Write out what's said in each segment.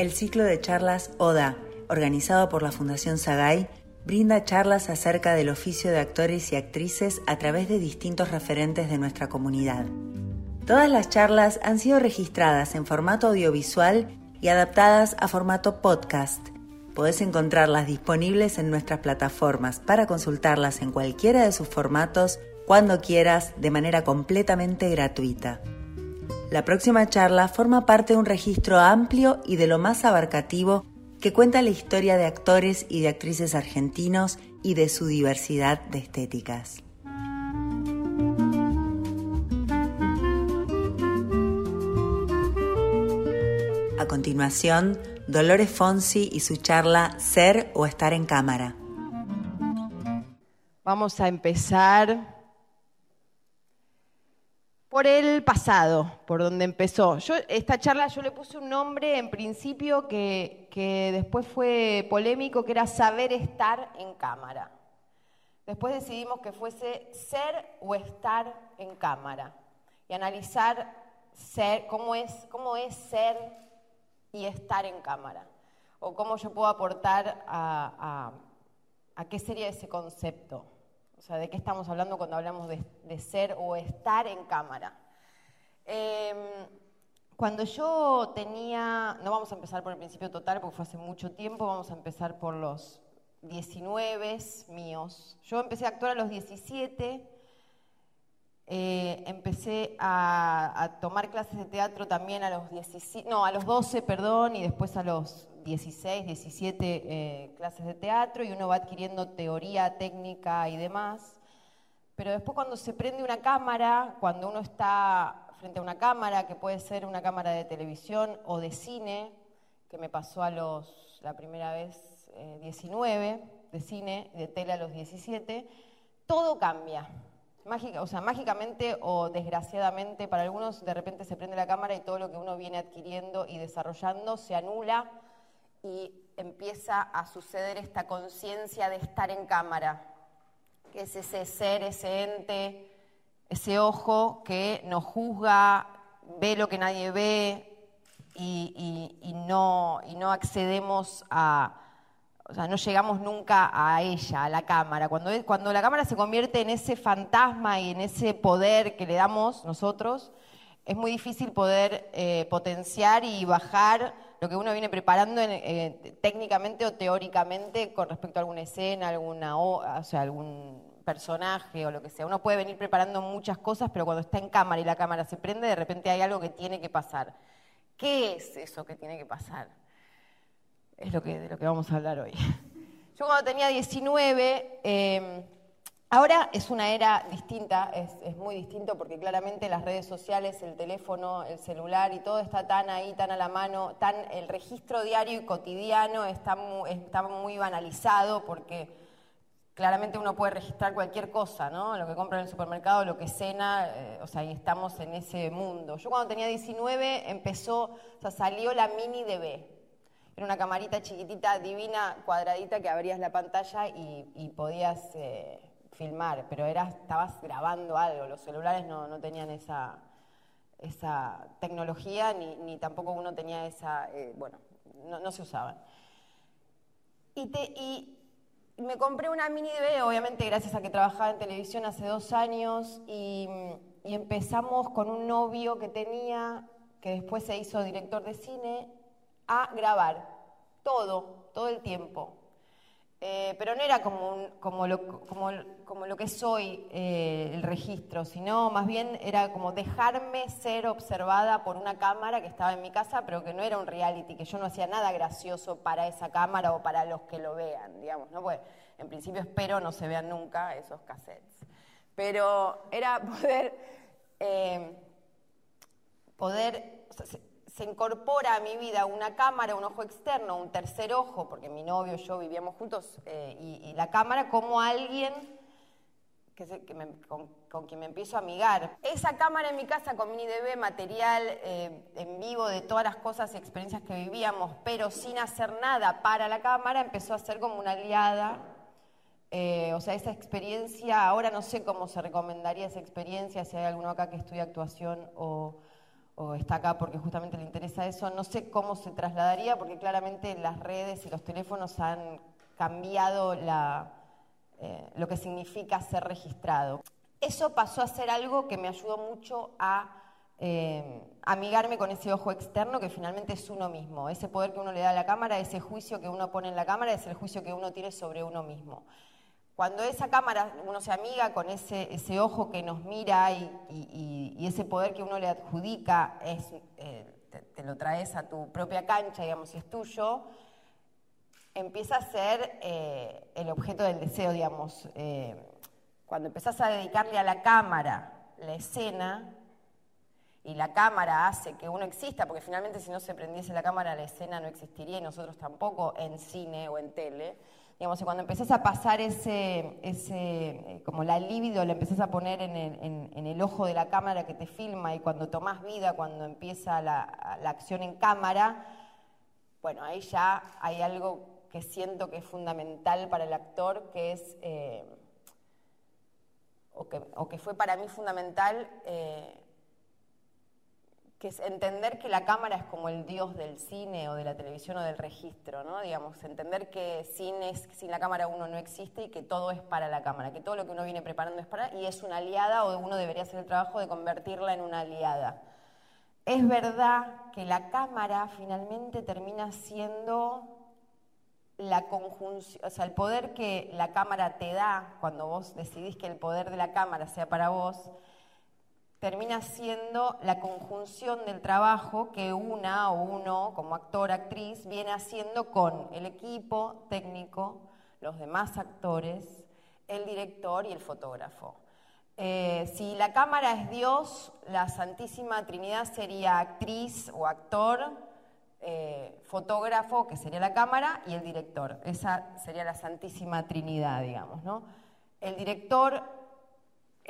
El ciclo de charlas ODA, organizado por la Fundación Sagay, brinda charlas acerca del oficio de actores y actrices a través de distintos referentes de nuestra comunidad. Todas las charlas han sido registradas en formato audiovisual y adaptadas a formato podcast. Podés encontrarlas disponibles en nuestras plataformas para consultarlas en cualquiera de sus formatos cuando quieras de manera completamente gratuita. La próxima charla forma parte de un registro amplio y de lo más abarcativo que cuenta la historia de actores y de actrices argentinos y de su diversidad de estéticas. A continuación, Dolores Fonsi y su charla Ser o estar en cámara. Vamos a empezar por el pasado, por donde empezó. Yo, esta charla yo le puse un nombre en principio que, que después fue polémico, que era saber estar en cámara. Después decidimos que fuese ser o estar en cámara y analizar ser, cómo, es, cómo es ser y estar en cámara, o cómo yo puedo aportar a, a qué sería ese concepto. O sea, ¿de qué estamos hablando cuando hablamos de, ser o estar en cámara? Em, cuando yo tenía, no vamos a empezar por el principio total porque fue hace mucho tiempo, vamos a empezar por los 19 míos. Yo empecé a actuar a los 17, eh, empecé a, tomar clases de teatro también a los 17, no, a los 12, perdón, y después a los 16, 17 eh, clases de teatro y uno va adquiriendo teoría, técnica y demás. Pero después cuando se prende una cámara, cuando uno está frente a una cámara, que puede ser una cámara de televisión o de cine, que me pasó a los, la primera vez 19, eh, de cine, de tele a los 17, todo cambia. Mágica, o sea, mágicamente o desgraciadamente para algunos de repente se prende la cámara y todo lo que uno viene adquiriendo y desarrollando se anula y empieza a suceder esta conciencia de estar en cámara, que es ese ser, ese ente, ese ojo que nos juzga, ve lo que nadie ve y, no, y no accedemos a, o sea, no llegamos nunca a ella, a la cámara. Cuando, cuando la cámara se convierte en ese fantasma y en ese poder que le damos nosotros, es muy difícil poder eh, potenciar y bajar lo que uno viene preparando eh, técnicamente o teóricamente con respecto a alguna escena, alguna, o sea, algún personaje o lo que sea. Uno puede venir preparando muchas cosas, pero cuando está en cámara y la cámara se prende, de repente hay algo que tiene que pasar. ¿Qué es eso que tiene que pasar? Es lo que, de lo que vamos a hablar hoy. Yo cuando tenía 19, Ahora es una era distinta, es, muy distinto porque claramente las redes sociales, el teléfono, el celular y todo está tan ahí, tan a la mano, tan el registro diario y cotidiano está muy, banalizado porque claramente uno puede registrar cualquier cosa, ¿no? Lo que compra en el supermercado, lo que cena, eh, o sea, y estamos en ese mundo. Yo cuando tenía 19 empezó, o sea, salió la mini DB. Era una camarita chiquitita, divina, cuadradita que abrías la pantalla y, podías... Eh, filmar, pero era, estabas grabando algo, los celulares no, no tenían esa, esa tecnología, ni, ni, tampoco uno tenía esa, eh, bueno, no, se usaban. Y, te, y, me compré una mini DV, obviamente gracias a que trabajaba en televisión hace dos años, y, y empezamos con un novio que tenía, que después se hizo director de cine, a grabar todo, todo el tiempo. Eh, pero no era como, como, lo, como, lo, que soy eh, el registro, sino más bien era como dejarme ser observada por una cámara que estaba en mi casa, pero que no era un reality, que yo no hacía nada gracioso para esa cámara o para los que lo vean, digamos, ¿no? Pues en principio espero no se vean nunca esos cassettes. Pero era poder, eh, poder, se incorpora a mi vida una cámara, un ojo externo, un tercer ojo, porque mi novio y yo vivíamos juntos, eh, y, la cámara como alguien que, con, quien me empiezo a amigar. Esa cámara en mi casa con mini DV, material eh, en vivo de todas las cosas y experiencias que vivíamos, pero sin hacer nada para la cámara, empezó a ser como una aliada. Eh, o sea, esa experiencia, ahora no sé cómo se recomendaría esa experiencia, si hay alguno acá que estudia actuación o o está acá porque justamente le interesa eso. No sé cómo se trasladaría, porque claramente las redes y los teléfonos han cambiado eh, lo que significa ser registrado. Eso pasó a ser algo que me ayudó mucho a eh, amigarme con ese ojo externo que finalmente es uno mismo. Ese poder que uno le da a la cámara, ese juicio que uno pone en la cámara, es el juicio que uno tiene sobre uno mismo. Cuando esa cámara uno se amiga con ese, ojo que nos mira y, ese poder que uno le adjudica, eh, te, lo traes a tu propia cancha, digamos, si es tuyo, empieza a ser eh, el objeto del deseo, digamos. Eh, cuando empezás a dedicarle a la cámara la escena, y la cámara hace que uno exista, porque finalmente si no se prendiese la cámara la escena no existiría y nosotros tampoco en cine o en tele. Digamos, cuando empezás a pasar ese, ese eh, como la libido, la empezás a poner en el, ojo de la cámara que te filma y cuando tomás vida, cuando empieza la, acción en cámara, bueno, ahí ya hay algo que siento que es fundamental para el actor, que es, eh, o, que, fue para mí fundamental, eh, que es entender que la cámara es como el dios del cine o de la televisión o del registro, ¿no? Digamos, entender que sin, sin la cámara uno no existe y que todo es para la cámara, que todo lo que uno viene preparando es para, y es una aliada o uno debería hacer el trabajo de convertirla en una aliada. Es verdad que la cámara finalmente termina siendo la conjunción, o sea, el poder que la cámara te da cuando vos decidís que el poder de la cámara sea para vos, termina siendo la conjunción del trabajo que una o uno, como actor, actriz, viene haciendo con el equipo técnico, los demás actores, el director y el fotógrafo. Eh, si la cámara es Dios, la Santísima Trinidad sería actriz o actor, eh, fotógrafo, que sería la cámara, y el director. Esa sería la Santísima Trinidad, digamos. ¿no? El director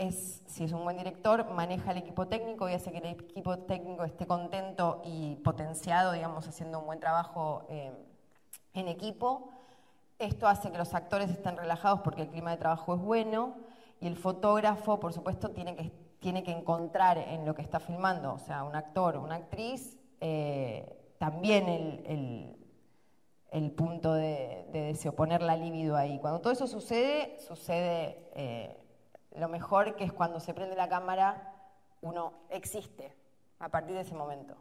si es un buen director, maneja el equipo técnico y hace que el equipo técnico esté contento y potenciado, digamos, haciendo un buen trabajo eh, en equipo. Esto hace que los actores estén relajados porque el clima de trabajo es bueno y el fotógrafo, por supuesto, tiene que, tiene que encontrar en lo que está filmando, o sea, un actor una actriz, eh, también el, el, punto de, de, poner la libido ahí. Cuando todo eso sucede, sucede... Eh, lo mejor que es cuando se prende la cámara, uno existe a partir de ese momento.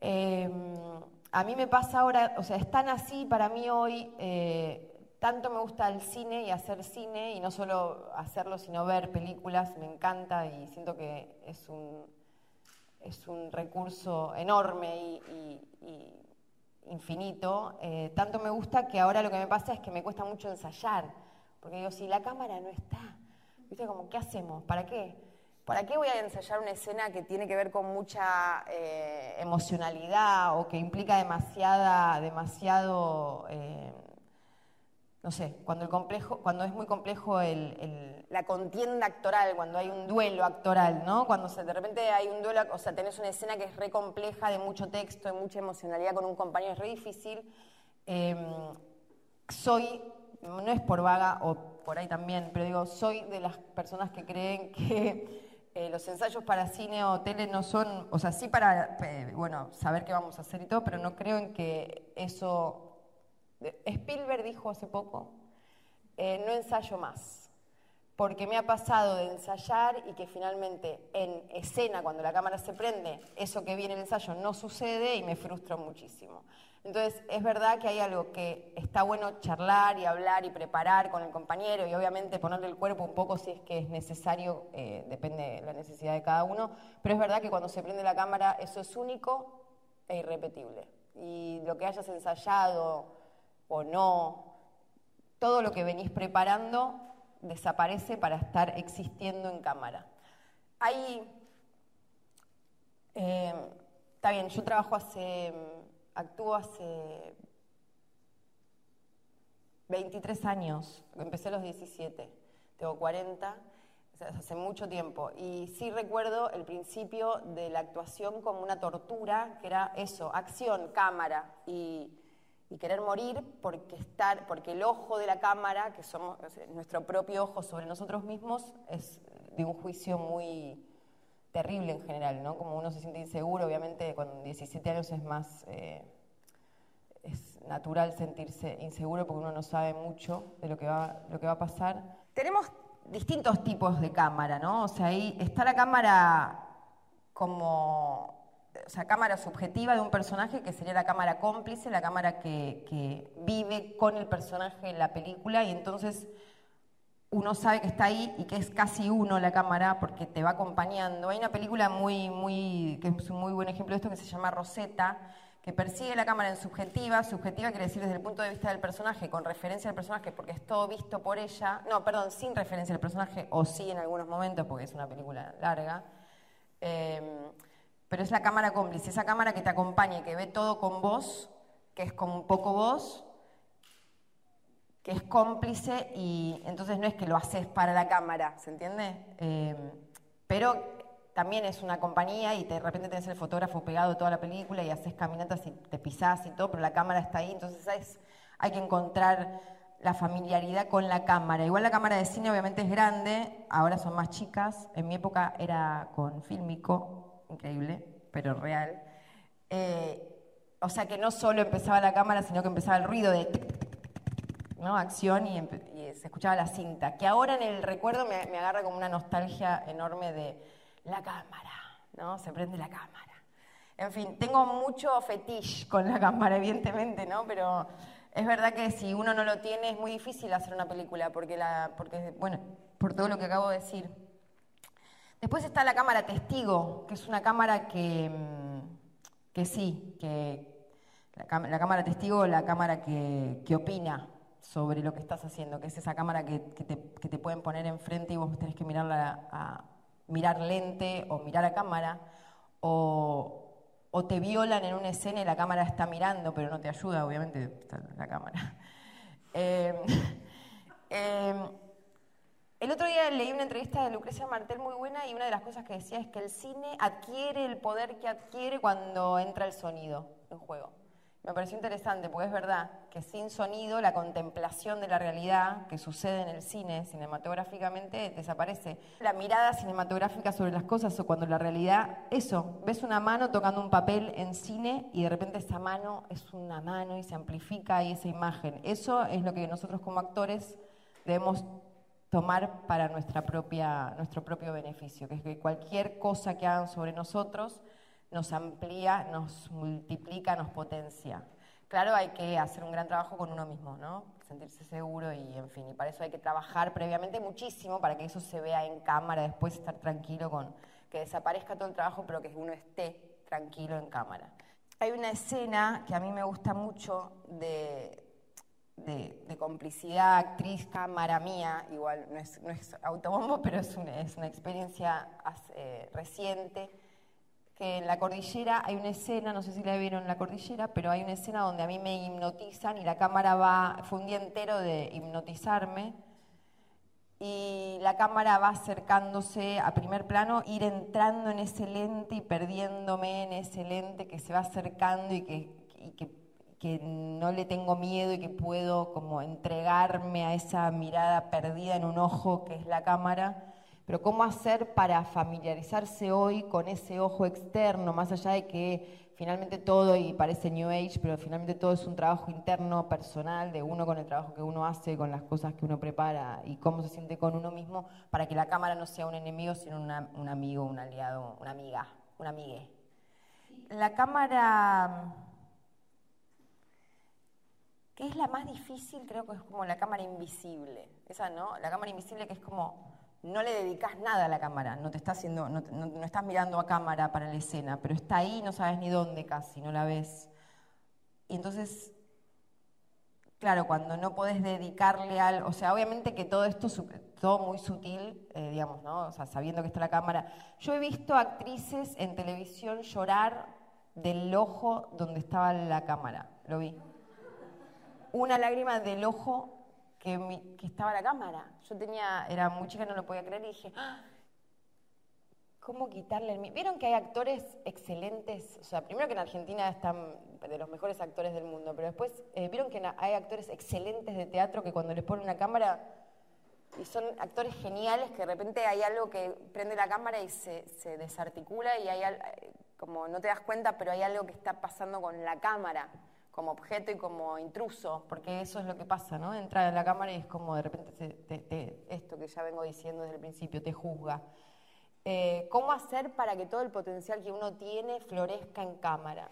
Em, a mí me pasa ahora, o sea, es tan así para mí hoy, eh, tanto me gusta el cine y hacer cine, y no solo hacerlo, sino ver películas, me encanta y siento que es un, es un recurso enorme y, infinito. Eh, tanto me gusta que ahora lo que me pasa es que me cuesta mucho ensayar porque digo, si la cámara no está, ¿viste? Como, ¿qué hacemos? ¿Para qué? ¿Para qué voy a ensayar una escena que tiene que ver con mucha eh, emocionalidad o que implica demasiada, demasiado, eh, no sé, cuando, el complejo, cuando es muy complejo la contienda actoral, cuando hay un duelo actoral, ¿no? Cuando de repente hay un duelo, o sea, tenés una escena que es re compleja, de mucho texto, de mucha emocionalidad con un compañero, es re difícil. Em, soy no es por vaga o por ahí también, pero digo, soy de las personas que creen que eh, los ensayos para cine o tele no son, o sea, sí para, eh, bueno, saber qué vamos a hacer y todo, pero no creo en que eso... Spielberg dijo hace poco, eh, no ensayo más, porque me ha pasado de ensayar y que finalmente en escena, cuando la cámara se prende, eso que viene en el ensayo no sucede y me frustro muchísimo. Entonces, es verdad que hay algo que está bueno charlar y hablar y preparar con el compañero y obviamente ponerle el cuerpo un poco si es que es necesario, eh, depende de la necesidad de cada uno, pero es verdad que cuando se prende la cámara eso es único e irrepetible. Y lo que hayas ensayado o no, todo lo que venís preparando desaparece para estar existiendo en cámara. Ahí, eh, está bien, yo trabajo hace actúo hace 23 años, empecé a los 17, tengo 40, hace mucho tiempo. Y sí recuerdo el principio de la actuación como una tortura, que era eso, acción, cámara y, querer morir porque, estar, porque el ojo de la cámara, que somos nuestro propio ojo sobre nosotros mismos, es de un juicio muy terrible en general, ¿no? Como uno se siente inseguro, obviamente con 17 años es más, eh, es natural sentirse inseguro porque uno no sabe mucho de lo que va, lo que va a pasar. Tenemos distintos tipos de cámara, ¿no? O sea, ahí está la cámara como o sea, cámara subjetiva de un personaje que sería la cámara cómplice, la cámara que, que, vive con el personaje en la película y entonces uno sabe que está ahí y que es casi uno la cámara porque te va acompañando. Hay una película muy, muy, que es un muy buen ejemplo de esto que se llama Rosetta, que persigue la cámara en subjetiva. Subjetiva quiere decir desde el punto de vista del personaje, con referencia al personaje, porque es todo visto por ella. No, perdón, sin referencia al personaje, o sí en algunos momentos, porque es una película larga. Em, pero es la cámara cómplice, esa cámara que te acompaña y que ve todo con vos, que es como un poco vos, que es cómplice y entonces no es que lo haces para la cámara, ¿se entiende? Eh, pero también es una compañía y de repente tenés el fotógrafo pegado toda la película y haces caminatas y te pisás y todo, pero la cámara está ahí, entonces hay que encontrar la familiaridad con la cámara. Igual la cámara de cine obviamente es grande, ahora son más chicas, en mi época era con fílmico, increíble, pero real. Eh, o sea que no solo empezaba la cámara, sino que empezaba el ruido de acción y, se escuchaba la cinta, que ahora en el recuerdo me, agarra como una nostalgia enorme de la cámara, ¿no? Se prende la cámara. En fin, tengo mucho fetiche con la cámara, evidentemente, ¿no? Pero es verdad que si uno no lo tiene es muy difícil hacer una película, porque, la, porque bueno, por todo lo que acabo de decir. Después está la cámara testigo, que es una cámara que, mm, que sí, que la, cámara testigo, la cámara que opina, sobre lo que estás haciendo, que es esa cámara que, te, pueden poner enfrente y vos tenés que mirarla a, mirar lente o mirar a cámara, o, te violan en una escena y la cámara está mirando, pero no te ayuda, obviamente, está la cámara. Em, em, el otro día leí una entrevista de Lucrecia Martel muy buena y una de las cosas que decía es que el cine adquiere el poder que adquiere cuando entra el sonido en juego. Me pareció interesante porque es verdad que sin sonido la contemplación de la realidad que sucede en el cine cinematográficamente desaparece. La mirada cinematográfica sobre las cosas o cuando la realidad, eso, ves una mano tocando un papel en cine y de repente esa mano es una mano y se amplifica ahí esa imagen. Eso es lo que nosotros como actores debemos tomar para nuestra propia, nuestro propio beneficio, que es que cualquier cosa que hagan sobre nosotros nos amplía, nos multiplica, nos potencia. Claro, hay que hacer un gran trabajo con uno mismo, ¿no? Sentirse seguro y, en fin, y para eso hay que trabajar previamente muchísimo para que eso se vea en cámara, después estar tranquilo con que desaparezca todo el trabajo, pero que uno esté tranquilo en cámara. Hay una escena que a mí me gusta mucho de, de, complicidad, actriz, cámara mía, igual no es, no es autobombo, pero es una, es una experiencia reciente que en la cordillera hay una escena, no sé si la vieron en la cordillera, pero hay una escena donde a mí me hipnotizan y la cámara va, fue un día entero de hipnotizarme y la cámara va acercándose a primer plano, ir entrando en ese lente y perdiéndome en ese lente que se va acercando y que, y que, que no le tengo miedo y que puedo como entregarme a esa mirada perdida en un ojo que es la cámara pero ¿cómo hacer para familiarizarse hoy con ese ojo externo, más allá de que finalmente todo, y parece New Age, pero finalmente todo es un trabajo interno, personal, de uno con el trabajo que uno hace, con las cosas que uno prepara y cómo se siente con uno mismo, para que la cámara no sea un enemigo, sino un amigo, un aliado, una amiga, una amigue. La cámara, que es la más difícil, creo que es como la cámara invisible. Esa, ¿no? La cámara invisible que es como no le dedicas nada a la cámara, no te está haciendo, no, estás mirando a cámara para la escena, pero está ahí, no sabes ni dónde casi, no la ves. Y entonces, claro, cuando no podés dedicarle al, o sea, obviamente que todo esto es todo muy sutil, eh, digamos, ¿no? O sea, sabiendo que está la cámara. Yo he visto actrices en televisión llorar del ojo donde estaba la cámara, lo vi. Una lágrima del ojo que, estaba la cámara. Yo tenía, era muy chica, no lo podía creer y dije, ah, ¿cómo quitarle el ¿Vieron que hay actores excelentes? O sea, primero que en Argentina están de los mejores actores del mundo, pero después, eh, ¿vieron que hay actores excelentes de teatro que cuando les ponen una cámara y son actores geniales que de repente hay algo que prende la cámara y se, se desarticula y hay como no te das cuenta, pero hay algo que está pasando con la cámara como objeto y como intruso, porque eso es lo que pasa, ¿no? Entra en la cámara y es como de repente esto que ya vengo diciendo desde el principio, te juzga. Eh, ¿Cómo hacer para que todo el potencial que uno tiene florezca en cámara?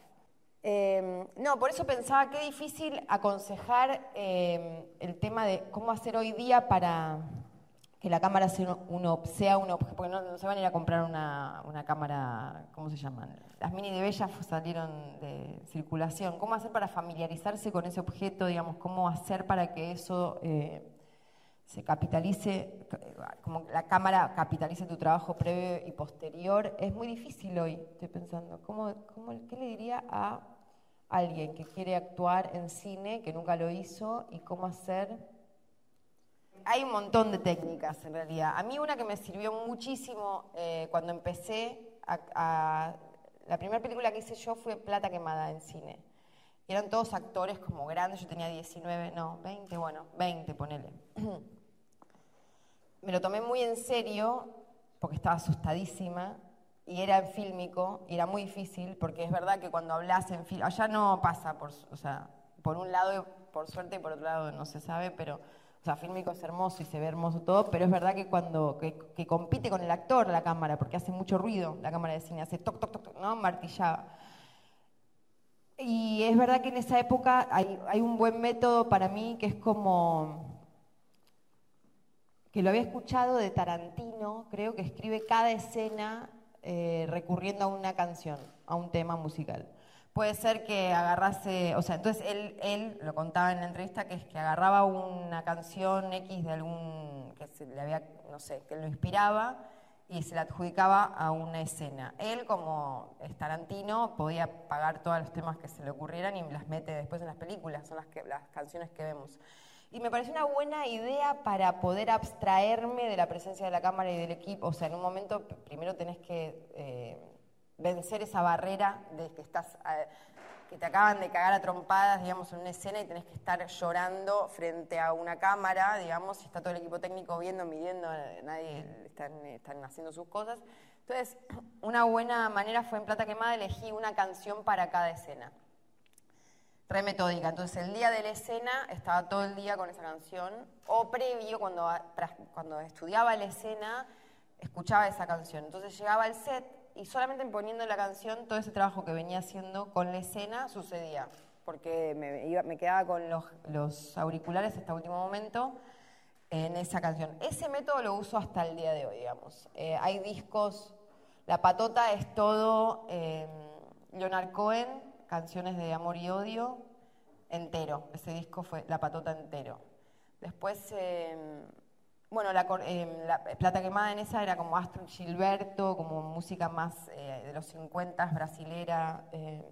Em, no, por eso pensaba que difícil aconsejar em, el tema de cómo hacer hoy día para que la cámara sea, un objeto, porque no, se van a ir a comprar una, una, cámara, ¿cómo se llaman? Las mini de Bella salieron de circulación. ¿Cómo hacer para familiarizarse con ese objeto? Digamos, ¿cómo hacer para que eso eh, se capitalice, como la cámara capitalice tu trabajo previo y posterior? Es muy difícil hoy, estoy pensando. ¿Cómo, cómo, ¿Qué le diría a alguien que quiere actuar en cine, que nunca lo hizo, y cómo hacer hay un montón de técnicas en realidad. A mí una que me sirvió muchísimo eh, cuando empecé a, La primera película que hice yo fue Plata Quemada en cine. eran todos actores como grandes, yo tenía 19, no, 20, bueno, 20, ponele. me lo tomé muy en serio porque estaba asustadísima y era en fílmico y era muy difícil porque es verdad que cuando hablas en fílmico, allá no pasa, por, o sea, por un lado, por suerte y por otro lado no se sabe, pero o sea, fílmico es hermoso y se ve hermoso todo, pero es verdad que cuando que, compite con el actor la cámara, porque hace mucho ruido la cámara de cine, hace toc, toc, toc, ¿no? Martillaba. Y es verdad que en esa época hay, hay un buen método para mí que es como que lo había escuchado de Tarantino, creo que escribe cada escena eh, recurriendo a una canción, a un tema musical puede ser que agarrase, o sea, entonces él, él lo contaba en la entrevista que es que agarraba una canción X de algún, que se le había, no sé, que lo inspiraba y se la adjudicaba a una escena. Él, como es Tarantino, podía pagar todos los temas que se le ocurrieran y las mete después en las películas, son las, que, las canciones que vemos. Y me pareció una buena idea para poder abstraerme de la presencia de la cámara y del equipo. O sea, en un momento primero tenés que... Eh, vencer esa barrera de que estás eh, que te acaban de cagar a trompadas, digamos, en una escena y tenés que estar llorando frente a una cámara, digamos, y está todo el equipo técnico viendo, midiendo, nadie están, están haciendo sus cosas. Entonces, una buena manera fue en Plata Quemada elegí una canción para cada escena. Re metódica. Entonces, el día de la escena estaba todo el día con esa canción, o previo, cuando, cuando estudiaba la escena, escuchaba esa canción. Entonces, llegaba al set, y solamente poniendo la canción, todo ese trabajo que venía haciendo con la escena sucedía, porque me, quedaba con los, auriculares hasta último momento en esa canción. Ese método lo uso hasta el día de hoy, digamos. Eh, hay discos, La Patota es todo eh, Leonard Cohen, canciones de amor y odio, entero. Ese disco fue La Patota entero. Después... Eh, bueno, la, eh, la, Plata Quemada en esa era como Astro Gilberto, como música más eh, de los 50, brasilera. Eh,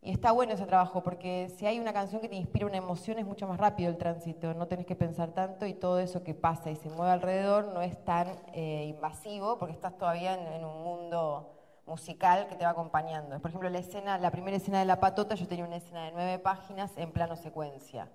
y está bueno ese trabajo, porque si hay una canción que te inspira una emoción, es mucho más rápido el tránsito, no tenés que pensar tanto y todo eso que pasa y se mueve alrededor no es tan invasivo, porque estás todavía en, en, un mundo musical que te va acompañando. Por ejemplo, la escena, la primera escena de La Patota, yo tenía una escena de nueve páginas en plano secuencia.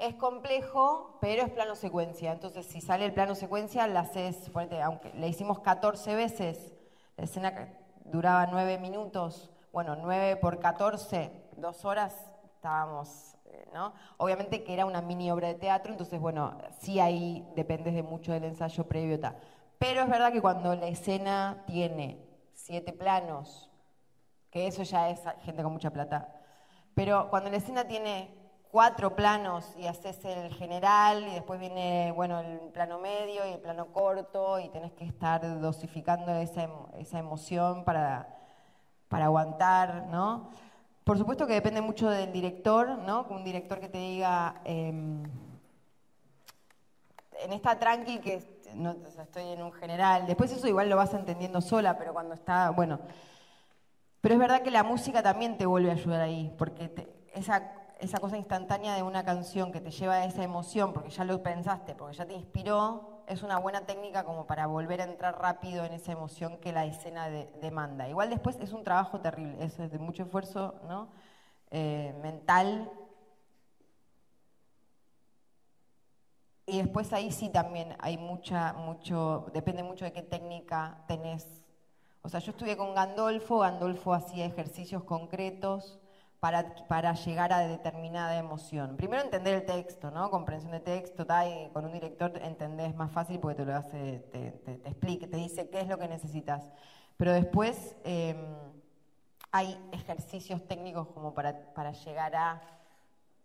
Es complejo, pero es plano secuencia. Entonces, si sale el plano secuencia, la haces, aunque le hicimos 14 veces, la escena duraba 9 minutos, bueno, 9 por 14, dos horas, estábamos, eh, ¿no? Obviamente que era una mini obra de teatro, entonces, bueno, sí ahí depende de mucho del ensayo previo. Pero es verdad que cuando la escena tiene siete planos, que eso ya es gente con mucha plata, pero cuando la escena tiene cuatro planos y haces el general y después viene bueno el plano medio y el plano corto y tenés que estar dosificando esa, esa emoción para, para aguantar, ¿no? Por supuesto que depende mucho del director, ¿no? Un director que te diga, em, en esta tranqui que no, estoy en un general, después eso igual lo vas entendiendo sola, pero cuando está, bueno, pero es verdad que la música también te vuelve a ayudar ahí, porque esa esa cosa instantánea de una canción que te lleva a esa emoción, porque ya lo pensaste, porque ya te inspiró, es una buena técnica como para volver a entrar rápido en esa emoción que la escena demanda. Igual después es un trabajo terrible, es de mucho esfuerzo ¿no? Eh, mental. y después ahí sí también hay mucha, mucho, depende mucho de qué técnica tenés. O sea, yo estudié con Gandolfo, Gandolfo hacía ejercicios concretos para, llegar a determinada emoción. Primero entender el texto. Comprensión de texto, y con un director entendés más fácil porque te lo hace, te, te, explica, te dice qué es lo que necesitas. Pero después em, hay ejercicios técnicos como para, para llegar a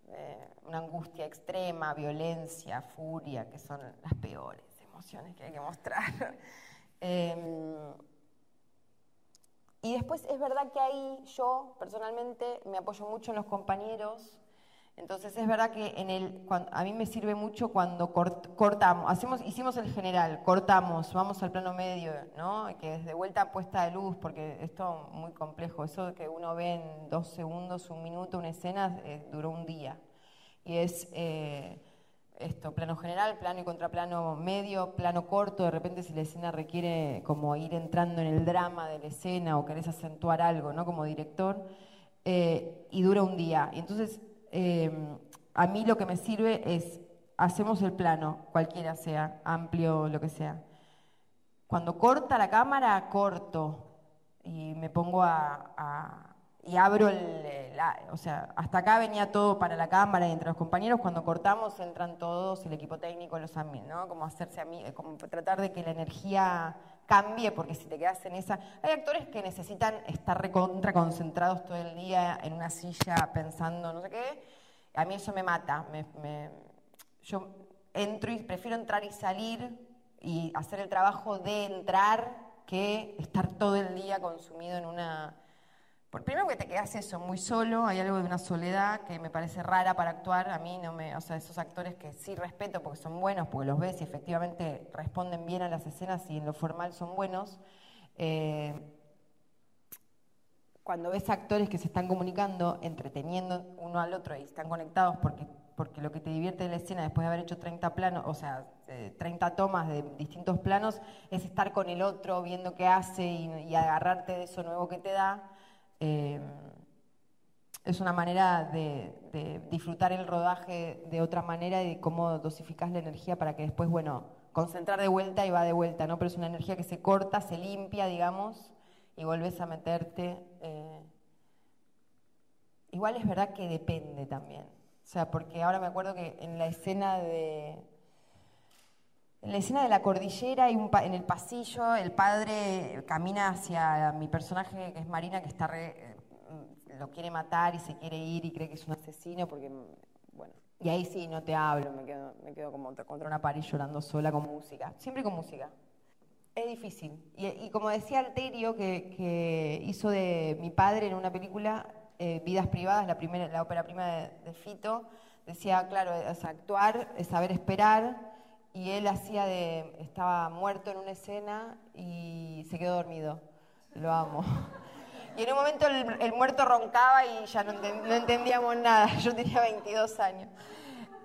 eh, una angustia extrema, violencia, furia, que son las peores emociones que hay que mostrar. Em, y después es verdad que ahí yo personalmente me apoyo mucho en los compañeros entonces es verdad que en el, a mí me sirve mucho cuando cortamos, hacemos, hicimos el general, cortamos, vamos al plano medio, ¿no? que es de vuelta puesta de luz, porque esto es muy complejo, eso que uno ve en dos segundos, un minuto, una escena, eh, duró un día. Y es eh, esto, plano general, plano y contraplano medio, plano corto, de repente si la escena requiere como ir entrando en el drama de la escena o querés acentuar algo, ¿no? Como director, eh, y dura un día. Y entonces Em, a mí lo que me sirve es, hacemos el plano, cualquiera sea, amplio, lo que sea. Cuando corta la cámara, corto y me pongo a, y abro el, o sea, hasta acá venía todo para la cámara y entre los compañeros, cuando cortamos entran todos, el equipo técnico, los amigos, ¿no? Como hacerse a mí, como tratar de que la energía cambie, porque si te quedas en esa... Hay actores que necesitan estar recontra concentrados todo el día en una silla pensando no sé qué. A mí eso me mata. yo entro y prefiero entrar y salir y hacer el trabajo de entrar que estar todo el día consumido en una por primero que te quedas eso, muy solo, hay algo de una soledad que me parece rara para actuar, a mí no me, o sea, esos actores que sí respeto porque son buenos, porque los ves y efectivamente responden bien a las escenas y en lo formal son buenos. Eh, cuando ves actores que se están comunicando, entreteniendo uno al otro y están conectados porque, porque lo que te divierte de la escena después de haber hecho 30 planos, o sea, 30 tomas de distintos planos, es estar con el otro, viendo qué hace y agarrarte de eso nuevo que te da. Eh, es una manera de, disfrutar el rodaje de otra manera y de cómo dosificas la energía para que después, bueno, concentrar de vuelta y va de vuelta, ¿no? Pero es una energía que se corta, se limpia, digamos, y vuelves a meterte. Eh. Igual es verdad que depende también. O sea, porque ahora me acuerdo que en la escena de, la escena de la cordillera, y en el pasillo, el padre camina hacia mi personaje, que es Marina, que está eh, lo quiere matar y se quiere ir y cree que es un asesino, porque, bueno, y ahí sí, no te hablo, me quedo, me quedo como contra una pared llorando sola con música, siempre con música. Es difícil. Y, como decía Alterio, que, hizo de mi padre en una película, eh, Vidas Privadas, la, primera, la ópera prima de, de Fito, decía, claro, es actuar, es saber esperar, y él hacía de, estaba muerto en una escena y se quedó dormido. Lo amo. Y en un momento el, muerto roncaba y ya no, entendíamos nada. Yo tenía 22 años.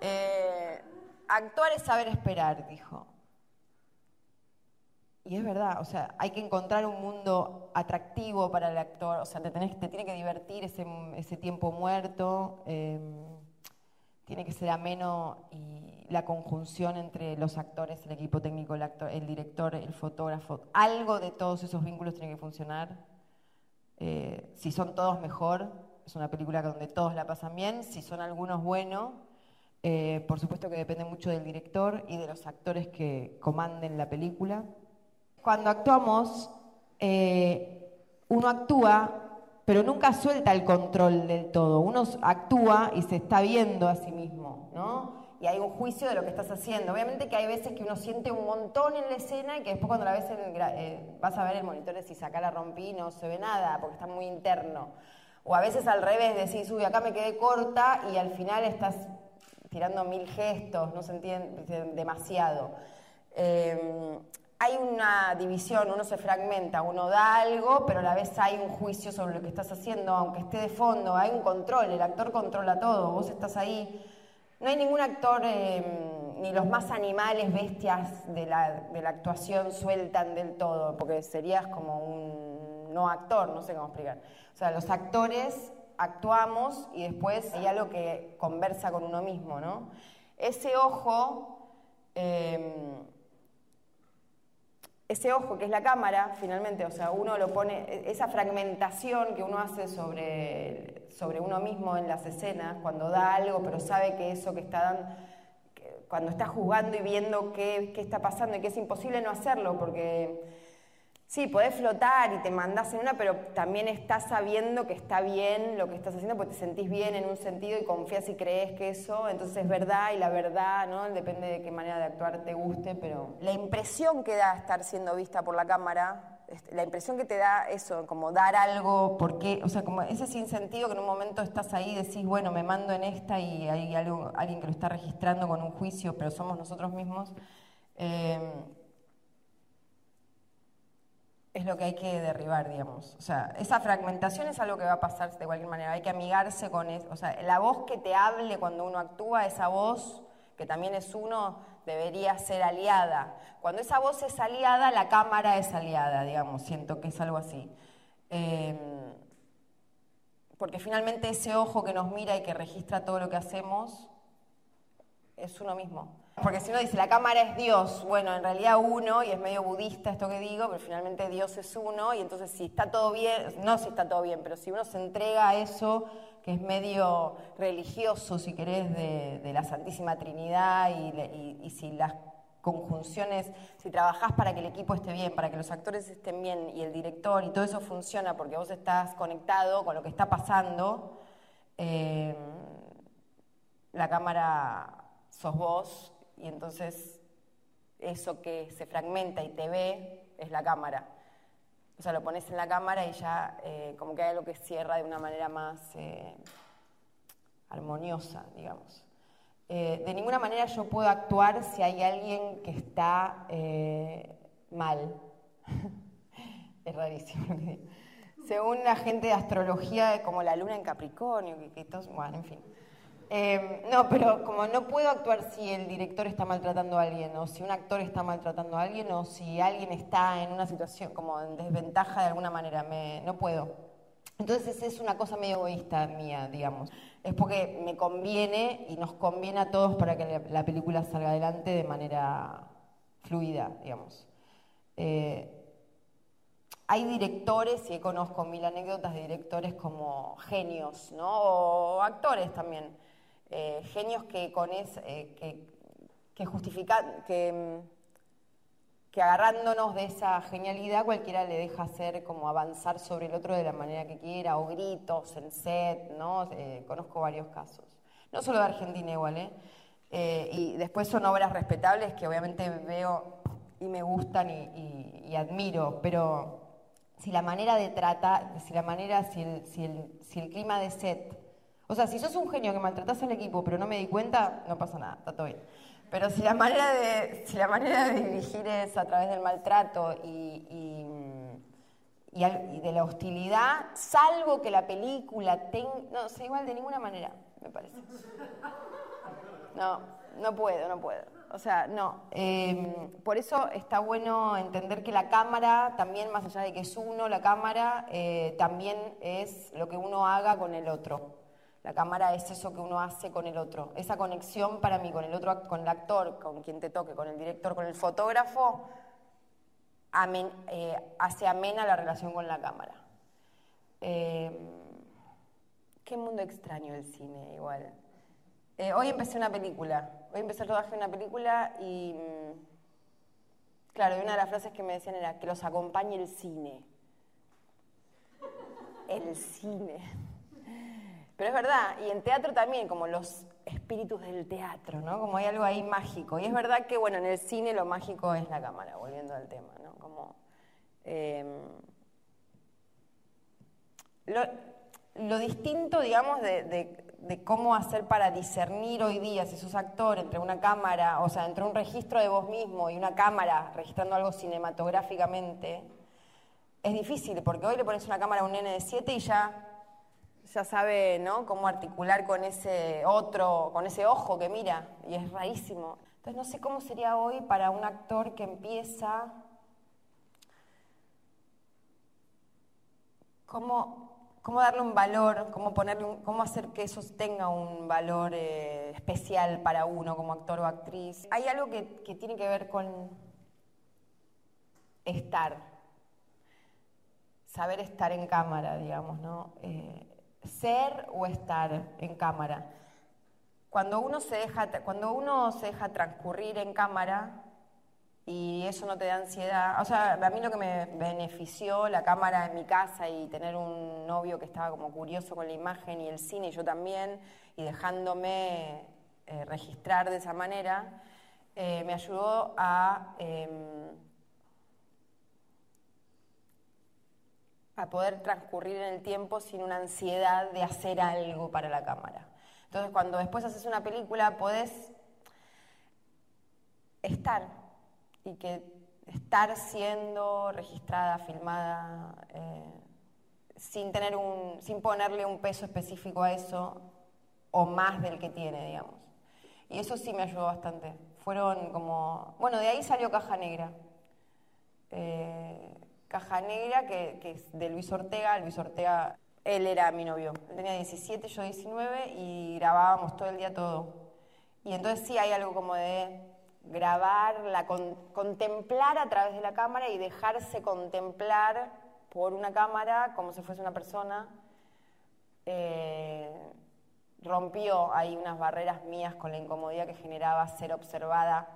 Eh, actuar es saber esperar, dijo. Y es verdad, o sea, hay que encontrar un mundo atractivo para el actor, o sea, te, tenés, te tiene que divertir ese, ese tiempo muerto. Eh, tiene que ser ameno y la conjunción entre los actores, el equipo técnico, el, director, el fotógrafo, algo de todos esos vínculos tiene que funcionar. Eh, si son todos mejor, es una película donde todos la pasan bien, si son algunos buenos, eh, por supuesto que depende mucho del director y de los actores que comanden la película. Cuando actuamos, eh, uno actúa pero nunca suelta el control del todo. Uno actúa y se está viendo a sí mismo, ¿no? Y hay un juicio de lo que estás haciendo. Obviamente que hay veces que uno siente un montón en la escena y que después cuando la ves eh, vas a ver el monitor si saca la rompí no se ve nada porque está muy interno. O a veces al revés decís, uy, acá me quedé corta y al final estás tirando mil gestos, no se entiende demasiado. Eh, hay una división, uno se fragmenta, uno da algo, pero a la vez hay un juicio sobre lo que estás haciendo, aunque esté de fondo, hay un control, el actor controla todo, vos estás ahí. No hay ningún actor, em, ni los más animales, bestias de la, de la actuación sueltan del todo, porque serías como un no actor, no sé cómo explicar. O sea, los actores actuamos y después hay algo que conversa con uno mismo, ¿no? Ese ojo Em, ese ojo que es la cámara, finalmente, o sea, uno lo pone, e, esa fragmentación que uno hace sobre, sobre uno mismo en las escenas, cuando da algo, pero sabe que eso que está dando, cuando está jugando y viendo qué, qué está pasando y que es imposible no hacerlo, porque Sí, podés flotar y te mandás en una, pero también estás sabiendo que está bien lo que estás haciendo, porque te sentís bien en un sentido y confías y crees que eso, entonces es verdad y la verdad, ¿no? Depende de qué manera de actuar te guste, pero la impresión que da estar siendo vista por la cámara, la impresión que te da eso, como dar algo, porque, o sea, como ese sinsentido que en un momento estás ahí y decís, bueno, me mando en esta y hay algo, alguien que lo está registrando con un juicio, pero somos nosotros mismos. Eh, es lo que hay que derribar, digamos. O sea, esa fragmentación es algo que va a pasar de cualquier manera. Hay que amigarse con eso. O sea, la voz que te hable cuando uno actúa, esa voz que también es uno, debería ser aliada. Cuando esa voz es aliada, la cámara es aliada, digamos. Siento que es algo así. Em, porque finalmente ese ojo que nos mira y que registra todo lo que hacemos es uno mismo. Porque si uno dice la cámara es Dios, bueno, en realidad uno, y es medio budista esto que digo, pero finalmente Dios es uno, y entonces si está todo bien, no si está todo bien, pero si uno se entrega a eso, que es medio religioso, si querés, de, la Santísima Trinidad, y, si las conjunciones, si trabajás para que el equipo esté bien, para que los actores estén bien, y el director, y todo eso funciona porque vos estás conectado con lo que está pasando, eh, la cámara sos vos y entonces eso que se fragmenta y te ve es la cámara. O sea, lo pones en la cámara y ya eh, como que hay algo que cierra de una manera más eh, armoniosa, digamos. Eh, de ninguna manera yo puedo actuar si hay alguien que está mal. es rarísimo. Según la gente de astrología, como la luna en Capricornio, que, que bueno, en fin. Em, no, pero como no puedo actuar si el director está maltratando a alguien, o si un actor está maltratando a alguien, o si alguien está en una situación como en desventaja de alguna manera, me, no puedo. Entonces es una cosa medio egoísta mía, digamos. Es porque me conviene y nos conviene a todos para que la película salga adelante de manera fluida, digamos. Eh, hay directores, y conozco mil anécdotas de directores como genios, ¿no? O actores también eh, genios que con eh, que, que justifican, que, mm, que agarrándonos de esa genialidad cualquiera le deja hacer como avanzar sobre el otro de la manera que quiera, o gritos en set, ¿no? Eh, conozco varios casos. No solo de Argentina igual, ¿eh? y después son obras respetables que obviamente veo y me gustan y, y, admiro, pero si la manera de tratar, si la manera, si el, si el, si el clima de set o sea, si sos un genio que maltratas al equipo, pero no me di cuenta, no pasa nada, está todo bien. Pero si la manera de, si la manera de dirigir es a través del maltrato y, y, de la hostilidad, salvo que la película tenga... No, sé, igual de ninguna manera, me parece. No, no puedo, no puedo. O sea, no. Em, por eso está bueno entender que la cámara, también más allá de que es uno, la cámara, eh, también es lo que uno haga con el otro. La cámara es eso que uno hace con el otro. Esa conexión para mí con el otro, con el actor, con quien te toque, con el director, con el fotógrafo, eh, hace amena la relación con la cámara. Eh, qué mundo extraño el cine, igual. Eh, hoy empecé una película. Hoy empecé el rodaje de una película y. Mm, claro, y una de las frases que me decían era que los acompañe el cine. El cine. Pero es verdad, y en teatro también, como los espíritus del teatro, ¿no? Como hay algo ahí mágico. Y es verdad que, bueno, en el cine lo mágico es la cámara, volviendo al tema, ¿no? Como, em, lo, distinto, digamos, de, cómo hacer para discernir hoy día si sos actor entre una cámara, o sea, entre un registro de vos mismo y una cámara registrando algo cinematográficamente, es difícil, porque hoy le pones una cámara a un nene de 7 y ya ya sabe ¿no? cómo articular con ese otro, con ese ojo que mira, y es rarísimo. Entonces no sé cómo sería hoy para un actor que empieza, cómo, cómo darle un valor, cómo, ponerle cómo hacer que eso tenga un valor eh, especial para uno como actor o actriz. Hay algo que, tiene que ver con estar, saber estar en cámara, digamos, ¿no? Eh, ser o estar en cámara. Cuando uno se deja, cuando uno se deja transcurrir en cámara, y eso no te da ansiedad. O sea, a mí lo que me benefició la cámara en mi casa y tener un novio que estaba como curioso con la imagen y el cine, y yo también, y dejándome eh, registrar de esa manera, eh, me ayudó a, em, a poder transcurrir en el tiempo sin una ansiedad de hacer algo para la cámara. Entonces, cuando después haces una película, podés estar y que estar siendo registrada, filmada, eh, sin, tener un, sin ponerle un peso específico a eso o más del que tiene, digamos. Y eso sí me ayudó bastante. Fueron como, bueno, de ahí salió Caja Negra. Eh, Caja Negra, que, es de Luis Ortega. Luis Ortega, él era mi novio. Él tenía 17, yo 19 y grabábamos todo el día todo. Y entonces sí hay algo como de grabar, la contemplar a través de la cámara y dejarse contemplar por una cámara como si fuese una persona, eh, rompió ahí unas barreras mías con la incomodidad que generaba ser observada,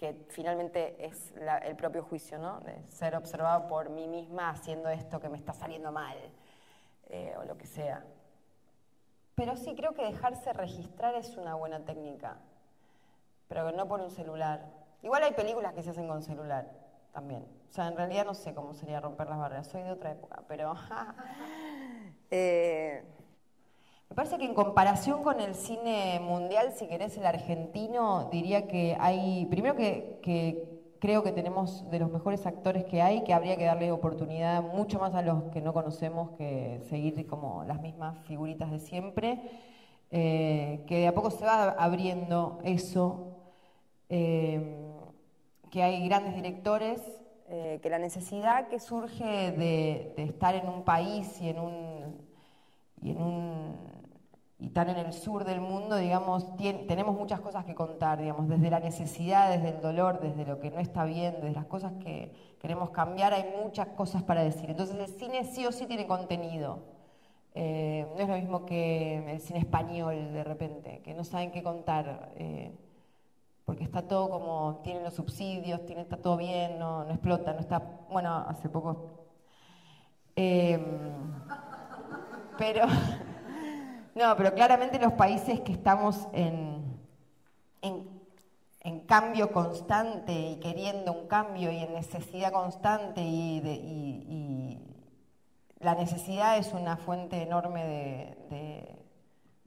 que finalmente es el propio juicio, ¿no? De ser observado por mí misma haciendo esto que me está saliendo mal, eh, o lo que sea. Pero sí creo que dejarse registrar es una buena técnica pero no por un celular. Igual hay películas que se hacen con celular también. O sea, en realidad no sé cómo sería romper las barreras, soy de otra época, pero... Eh, me parece que en comparación con el cine mundial, si querés el argentino, diría que hay, primero que, creo que tenemos de los mejores actores que hay, que habría que darle oportunidad mucho más a los que no conocemos que seguir como las mismas figuritas de siempre, eh, que de a poco se va abriendo eso Em, que hay grandes directores, eh, que la necesidad que surge de, estar en un país y en un y tan en el sur del mundo, digamos, tenemos muchas cosas que contar, digamos, desde la necesidad, desde el dolor, desde lo que no está bien, desde las cosas que queremos cambiar, hay muchas cosas para decir. Entonces el cine sí o sí tiene contenido. Eh, no es lo mismo que el cine español de repente, que no saben qué contar. Eh, porque está todo como, tienen los subsidios, tiene, está todo bien, no, explota, no está, bueno, hace poco... Em, pero, no, pero claramente los países que estamos en, en, cambio constante y queriendo un cambio y en necesidad constante y, la necesidad es una fuente enorme de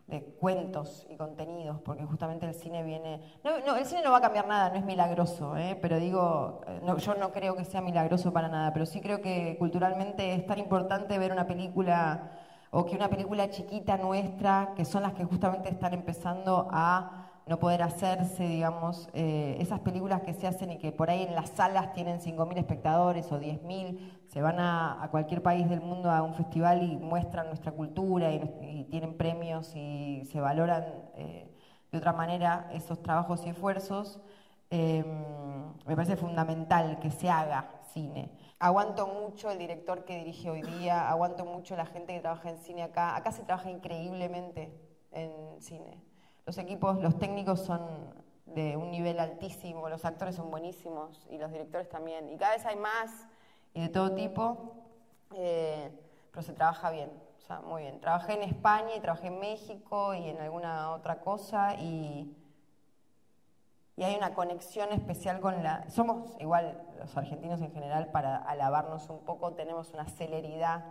de cuentos y contenidos, porque justamente el cine viene... No, el cine no va a cambiar nada, no es milagroso, ¿eh? pero digo, eh, yo no creo que sea milagroso para nada, pero sí creo que culturalmente es tan importante ver una película o que una película chiquita nuestra, que son las que justamente están empezando a no poder hacerse, digamos, eh, esas películas que se hacen y que por ahí en las salas tienen 5.000 espectadores o 10.000, se van a, cualquier país del mundo a un festival y muestran nuestra cultura y, tienen premios y se valoran eh, de otra manera esos trabajos y esfuerzos, em, me parece fundamental que se haga cine. Aguanto mucho el director que dirige hoy día, aguanto mucho la gente que trabaja en cine acá. Acá se trabaja increíblemente en cine los equipos, los técnicos son de un nivel altísimo, los actores son buenísimos y los directores también. Y cada vez hay más y de todo tipo, eh, pero se trabaja bien, o sea, muy bien. Trabajé en España y trabajé en México y en alguna otra cosa y, y hay una conexión especial con la... Somos igual los argentinos en general, para alabarnos un poco, tenemos una celeridad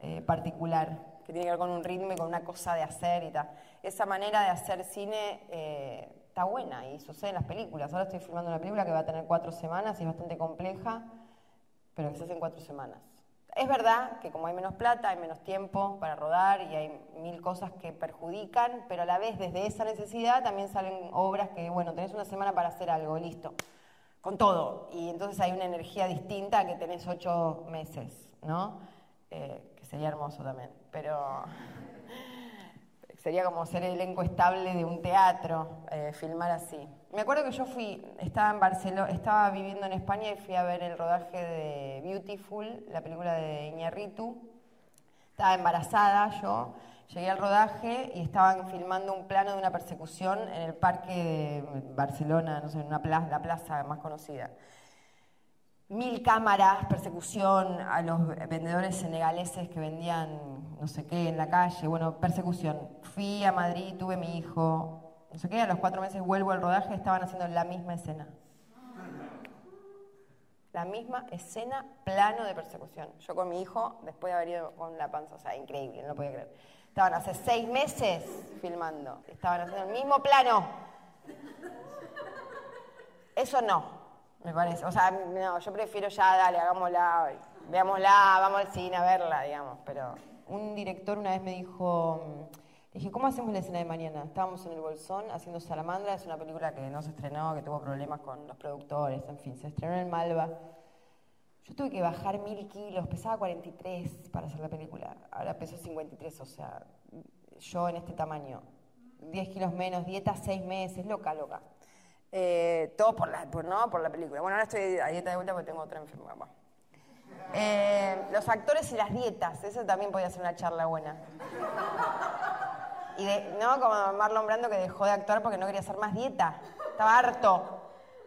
eh, particular que tiene que ver con un ritmo y con una cosa de hacer y tal. Esa manera de hacer cine eh, está buena y sucede en las películas. Ahora estoy filmando una película que va a tener cuatro semanas y es bastante compleja, pero que se hace en cuatro semanas. Es verdad que como hay menos plata, hay menos tiempo para rodar y hay mil cosas que perjudican, pero a la vez desde esa necesidad también salen obras que, bueno, tenés una semana para hacer algo, listo, con todo. Y entonces hay una energía distinta que tenés ocho meses, ¿no? Eh, sería hermoso también, pero sería como ser elenco estable de un teatro, eh, filmar así. Me acuerdo que yo fui, estaba en Barcelona, estaba viviendo en España y fui a ver el rodaje de Beautiful, la película de Iñarritu. Estaba embarazada yo, llegué al rodaje y estaban filmando un plano de una persecución en el parque de Barcelona, no sé, en una plaza, la plaza más conocida mil cámaras, persecución a los vendedores senegaleses que vendían no sé qué en la calle, bueno, persecución. Fui a Madrid, tuve mi hijo, no sé qué, a los cuatro meses vuelvo al rodaje, estaban haciendo la misma escena. La misma escena, plano de persecución. Yo con mi hijo, después de haber ido con la panza, o sea, increíble, no lo podía creer. Estaban hace seis meses filmando, estaban haciendo el mismo plano. Eso no, me parece. O sea, no, yo prefiero ya, dale, hagámosla, veámosla, vamos al cine a verla, digamos. Pero un director una vez me dijo, dije, ¿cómo hacemos la escena de mañana? Estábamos en el Bolsón haciendo Salamandra, es una película que no se estrenó, que tuvo problemas con los productores, en fin, se estrenó en Malva. Yo tuve que bajar mil kilos, pesaba 43 para hacer la película, ahora peso 53, o sea, yo en este tamaño, 10 kilos menos, dieta 6 meses, loca, loca. Eh, todo por la, ¿no? por la película. Bueno, ahora estoy a dieta de vuelta porque tengo otra enfermedad. Eh, los actores y las dietas, eso también podía ser una charla buena. Y ¿no? Como Marlon Brando que dejó de actuar porque no quería hacer más dieta. Estaba harto.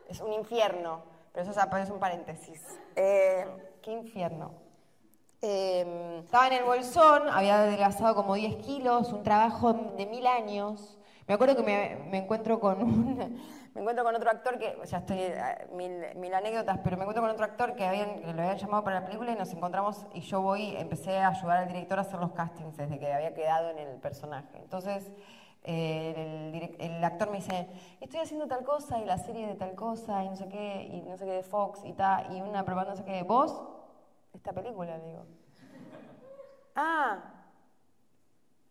Es un infierno. Pero eso es un paréntesis. Eh, ¿Qué infierno? estaba en el bolsón, había adelgazado como 10 kilos, un trabajo de mil años. Me acuerdo que me, me encuentro con un, me encuentro con otro actor que, ya estoy, eh, mil, anécdotas, pero me encuentro con otro actor que, habían, lo habían llamado para la película y nos encontramos y yo voy, empecé a ayudar al director a hacer los castings desde que había quedado en el personaje. Entonces, eh, el, actor me dice, estoy haciendo tal cosa y la serie de tal cosa y no sé qué, y no sé qué de Fox y tal, y una probando no sé qué, ¿vos? Esta película, digo. Ah,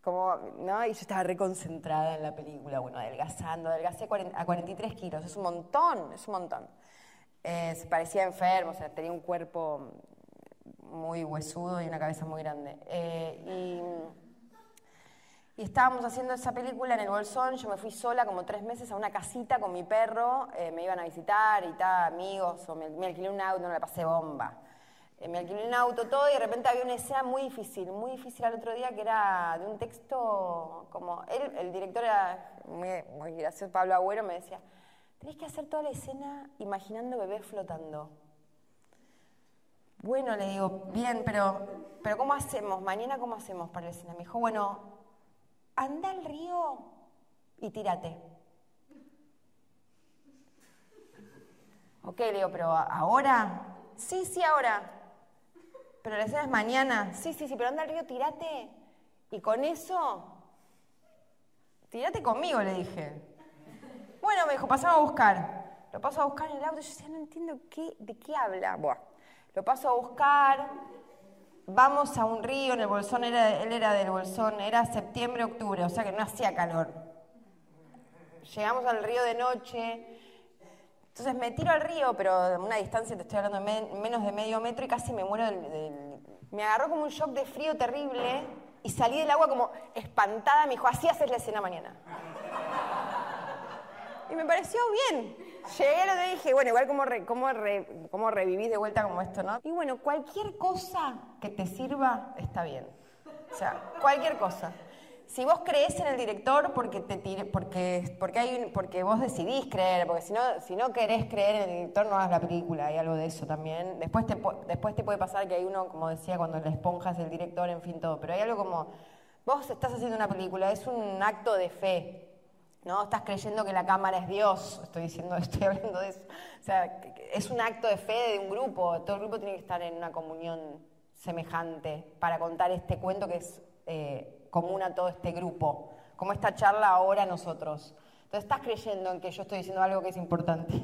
como, ¿no? Y yo estaba reconcentrada en la película, bueno, adelgazando, adelgacé a 43 kilos, es un montón, es un montón. Eh, se parecía enfermo, o sea, tenía un cuerpo muy huesudo y una cabeza muy grande. Eh, y, estábamos haciendo esa película en el Bolsón, yo me fui sola como tres meses a una casita con mi perro, eh, me iban a visitar y tal, amigos, o me, me alquilé un auto, no la pasé bomba. Eh, me alquilé un auto, todo, y de repente había una escena muy difícil, muy difícil al otro día, que era de un texto, como él, el director era muy, gracioso, Pablo Agüero, me decía, tenés que hacer toda la escena imaginando bebés flotando. Bueno, le digo, bien, pero, pero ¿cómo hacemos? Mañana, ¿cómo hacemos para la escena? Me dijo, bueno, anda al río y tírate. Ok, le digo, pero ahora, sí, sí, ahora. Pero la escena es mañana. Sí, sí, sí, pero anda al río, tirate. Y con eso, tirate conmigo, le dije. Bueno, me dijo, pasamos a buscar. Lo paso a buscar en el auto. Yo decía, no entiendo qué, de qué habla. Buah. Lo paso a buscar. Vamos a un río, en el Bolsón, era, él era del Bolsón, era septiembre, octubre, o sea que no hacía calor. Llegamos al río de noche, entonces me tiro al río, pero a una distancia, te estoy hablando de menos de medio metro y casi me muero del, Me agarró como un shock de frío terrible y salí del agua como espantada. Me dijo, así haces la escena mañana. Y me pareció bien. Llegué lo dije, bueno, igual como, como revivís de vuelta como esto, ¿no? Y bueno, cualquier cosa que te sirva está bien. O sea, cualquier cosa si vos crees en el director porque, te porque, porque, hay porque vos decidís creer, porque si no, si no querés creer en el director no hagas la película, hay algo de eso también. Después te, después te puede pasar que hay uno, como decía, cuando la esponja es el director, en fin, todo, pero hay algo como, vos estás haciendo una película, es un acto de fe, ¿no? Estás creyendo que la cámara es Dios, estoy diciendo, estoy hablando de eso. O sea, es un acto de fe de un grupo, todo el grupo tiene que estar en una comunión semejante para contar este cuento que es... Eh, común a todo este grupo, como esta charla ahora nosotros. Entonces estás creyendo en que yo estoy diciendo algo que es importante,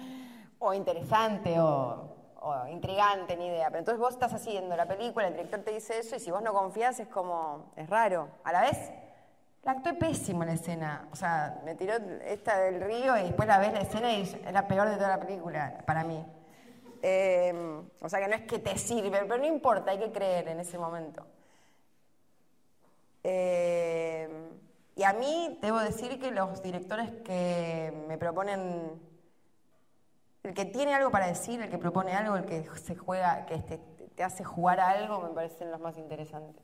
o interesante, o, intrigante, ni idea. Pero entonces vos estás haciendo la película, el director te dice eso, y si vos no confías es como, es raro. A la vez, la actué pésimo en la escena. O sea, me tiró esta del río y después la ves la escena y es la peor de toda la película, para mí. Em, o sea que no es que te sirve, pero no importa, hay que creer en ese momento. Eh, y a mí debo decir que los directores que me proponen, el que tiene algo para decir, el que propone algo, el que se juega, que te, te hace jugar a algo, me parecen los más interesantes.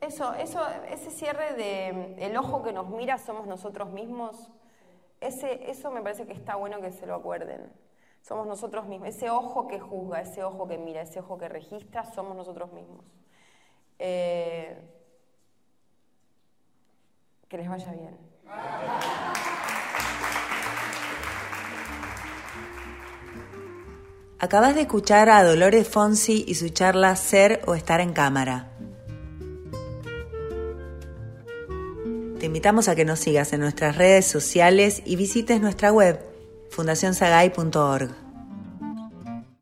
Eso, eso, ese cierre de el ojo que nos mira somos nosotros mismos, ese, eso me parece que está bueno que se lo acuerden. Somos nosotros mismos. Ese ojo que juzga, ese ojo que mira, ese ojo que registra, somos nosotros mismos. Eh, que les vaya bien. Acabas de escuchar a Dolores Fonsi y su charla Ser o estar en cámara. Te invitamos a que nos sigas en nuestras redes sociales y visites nuestra web fundacionsagay.org.